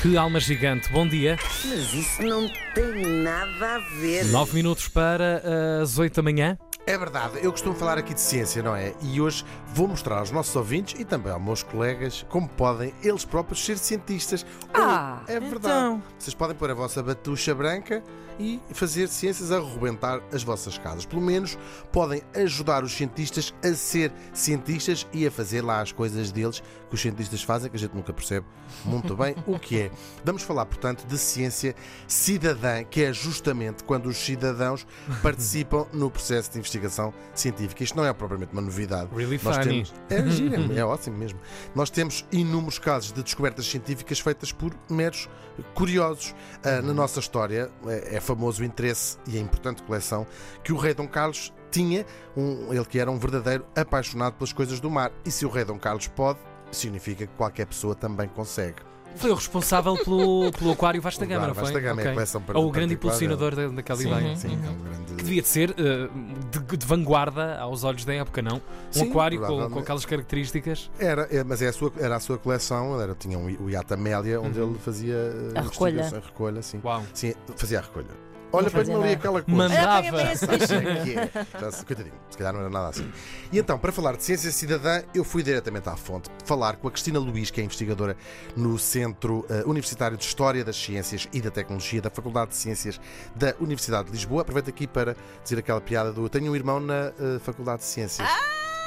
Que alma gigante. Bom dia. Mas isso não tem nada a ver. Nove minutos para as oito da manhã. É verdade, eu costumo falar aqui de ciência, não é? E hoje vou mostrar aos nossos ouvintes e também aos meus colegas como podem eles próprios ser cientistas. Ah, é verdade. então. Vocês podem pôr a vossa batucha branca e fazer ciências a arrebentar as vossas casas. Pelo menos podem ajudar os cientistas a ser cientistas e a fazer lá as coisas deles que os cientistas fazem, que a gente nunca percebe muito bem o que é. Vamos falar, portanto, de ciência cidadã, que é justamente quando os cidadãos participam no processo de investigação científica. Isto não é propriamente uma novidade. Really Nós temos, é, gira, é ótimo mesmo. Nós temos inúmeros casos de descobertas científicas feitas por meros curiosos. Ah, na nossa história é, é famoso o interesse e a importante coleção que o rei Dom Carlos tinha, um, ele que era um verdadeiro apaixonado pelas coisas do mar. E se o rei Dom Carlos pode, significa que qualquer pessoa também consegue. Foi o responsável pelo, pelo Aquário Vasta Gama, não foi? Vasta Gama é a Ok. coleção Ou o grande impulsionador da- daquela Sim, ideia. sim, é um grande. Que devia de ser eh, de, de vanguarda aos olhos da época, não? Um Sim, aquário com, com aquelas características. Era, é, mas é a sua, era a sua coleção, era, tinha um, o Iata Amélia, onde Uhum. ele fazia eh, A recolha. a recolha, sim. Uau. Sim, fazia a recolha. Olha, Não fazia põe-me ali aquela coisa. Mandava. Que é. Já se- Coitadinho, se calhar não era nada assim. E então, para falar de ciência cidadã, eu fui diretamente à fonte falar com a Cristina Luís, que é investigadora no Centro eh, Universitário de História das Ciências e da Tecnologia da Faculdade de Ciências da Universidade de Lisboa. Aproveito aqui para dizer aquela piada do eu tenho um irmão na eh, Faculdade de Ciências.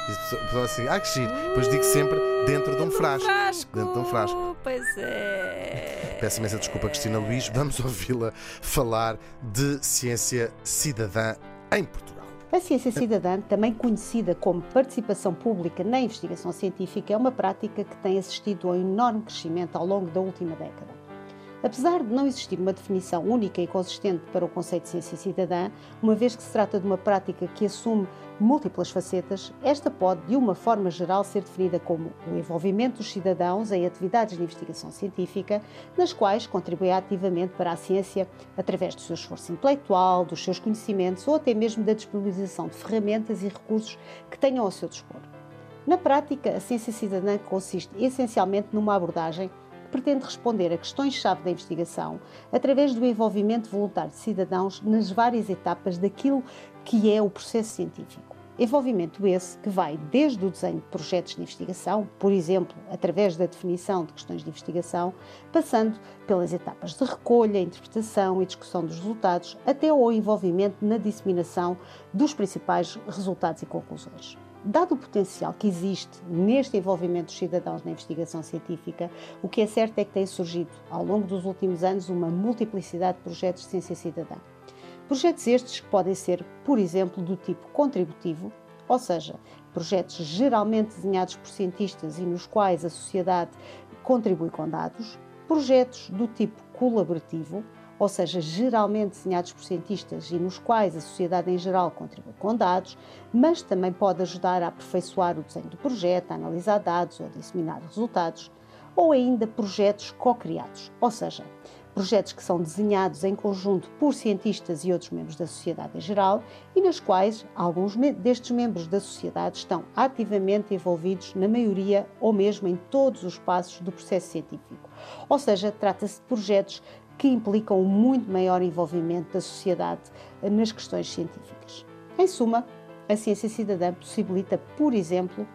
E as pessoas- pessoas assim, ah, que giro. Depois digo sempre dentro de um frasco. Dentro de um frasco. Pois é. Peço imensa desculpa, Cristina Luís. Vamos ouvi-la falar de ciência cidadã em Portugal. A ciência cidadã, também conhecida como participação pública na investigação científica, é uma prática que tem assistido a um enorme crescimento ao longo da última década. Apesar de não existir uma definição única e consistente para o conceito de ciência cidadã, uma vez que se trata de uma prática que assume múltiplas facetas, esta pode, de uma forma geral, ser definida como o envolvimento dos cidadãos em atividades de investigação científica, nas quais contribui ativamente para a ciência através do seu esforço intelectual, dos seus conhecimentos ou até mesmo da disponibilização de ferramentas e recursos que tenham ao seu dispor. Na prática, a ciência cidadã consiste essencialmente numa abordagem pretende responder a questões-chave da investigação através do envolvimento voluntário de cidadãos nas várias etapas daquilo que é o processo científico. Envolvimento esse que vai desde o desenho de projetos de investigação, por exemplo, através da definição de questões de investigação, passando pelas etapas de recolha, interpretação e discussão dos resultados, até ao envolvimento na disseminação dos principais resultados e conclusões. Dado o potencial que existe neste envolvimento dos cidadãos na investigação científica, o que é certo é que tem surgido, ao longo dos últimos anos, uma multiplicidade de projetos de ciência cidadã. Projetos estes que podem ser, por exemplo, do tipo contributivo, ou seja, projetos geralmente desenhados por cientistas e nos quais a sociedade contribui com dados, projetos do tipo colaborativo, ou seja, geralmente desenhados por cientistas e nos quais a sociedade em geral contribui com dados, mas também pode ajudar a aperfeiçoar o desenho do projeto, a analisar dados ou a disseminar resultados, ou ainda projetos co-criados, ou seja, projetos que são desenhados em conjunto por cientistas e outros membros da sociedade em geral e nas quais alguns destes membros da sociedade estão ativamente envolvidos na maioria ou mesmo em todos os passos do processo científico. Ou seja, trata-se de projetos que implicam um muito maior envolvimento da sociedade eh, nas questões científicas. Em suma, a ciência cidadã possibilita, por exemplo,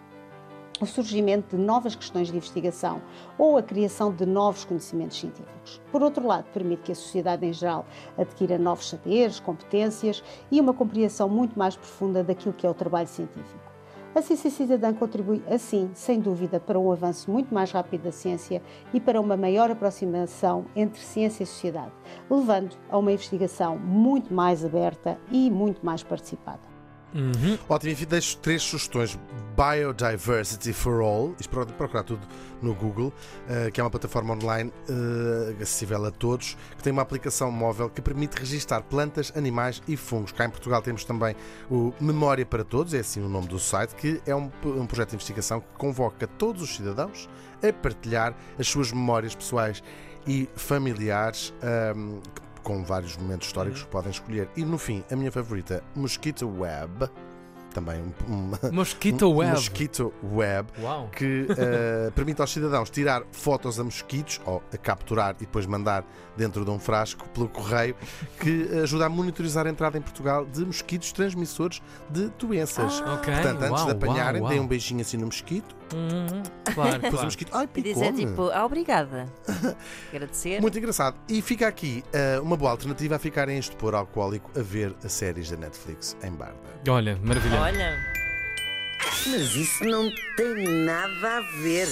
o surgimento de novas questões de investigação ou a criação de novos conhecimentos científicos. Por outro lado, permite que a sociedade em geral adquira novos saberes, competências e uma compreensão muito mais profunda daquilo que é o trabalho científico. A ciência cidadã contribui, assim, sem dúvida, para um avanço muito mais rápido da ciência e para uma maior aproximação entre ciência e sociedade, levando a uma investigação muito mais aberta e muito mais participada. Uhum. Ótimo, enfim, deixo três sugestões. Biodiversity for All, isto pode procurar tudo no Google, eh, que é uma plataforma online eh, acessível a todos, que tem uma aplicação móvel que permite registar plantas, animais e fungos. Cá em Portugal temos também o Memória para Todos, é assim o nome do site, que é um, um projeto de investigação que convoca todos os cidadãos a partilhar as suas memórias pessoais e familiares. ahm, com vários momentos históricos que podem escolher. E no fim, a minha favorita, Mosquito Web, também um, um, Mosquito Web. mosquito web Uau. que eh, permite aos cidadãos tirar fotos a mosquitos ou a capturar e depois mandar dentro de um frasco pelo correio, que ajuda a monitorizar a entrada em Portugal de mosquitos transmissores de doenças. Ok. Portanto, antes uau, de apanharem, uau, deem uau. um beijinho assim no mosquito, Uhum, Claro, depois o mosquito, ai, E dizer picou-me. tipo, ah, obrigada. Agradecer. Muito engraçado. E fica aqui eh, uma boa alternativa a ficar em estupor alcoólico a ver as séries da Netflix em Barda. Olha, maravilhoso. Olha. Mas isso não tem nada a ver.